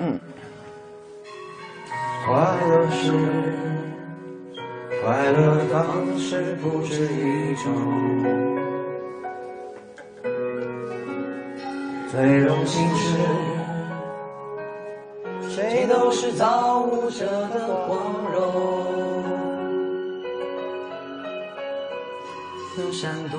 嗯快乐是快乐，当时不止一种。最荣幸是，谁都是造物者的光荣。能闪躲，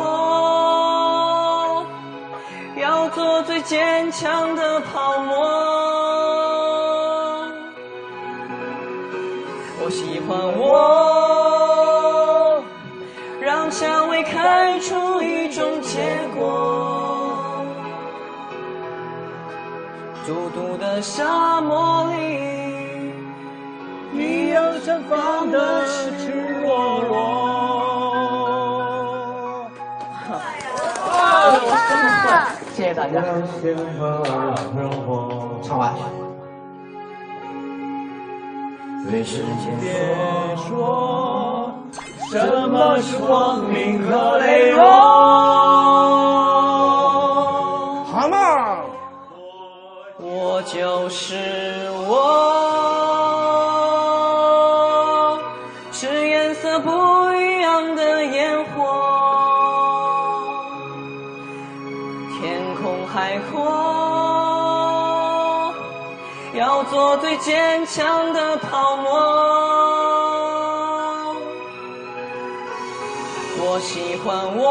做最坚强的泡沫。我喜欢我，让蔷薇开出一种结果。孤独的沙漠里，你有绽放的赤谢谢大家。唱完。对世间别说什么是光明和磊落。好嘛，我就是我，是颜色不一样的烟海阔，要做最坚强的泡沫。我喜欢我，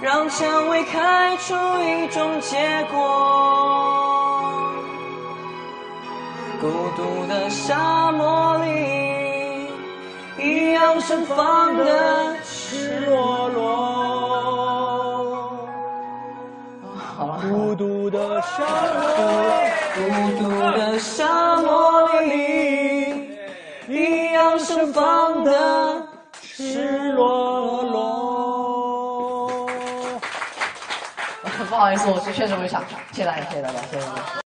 让蔷薇开出一种结果。孤独的沙漠里，一样盛放的赤裸裸的沙漠里，一样盛放的赤裸裸。不好意思，我是确实没想唱，谢谢大家，谢谢大家，谢谢大家。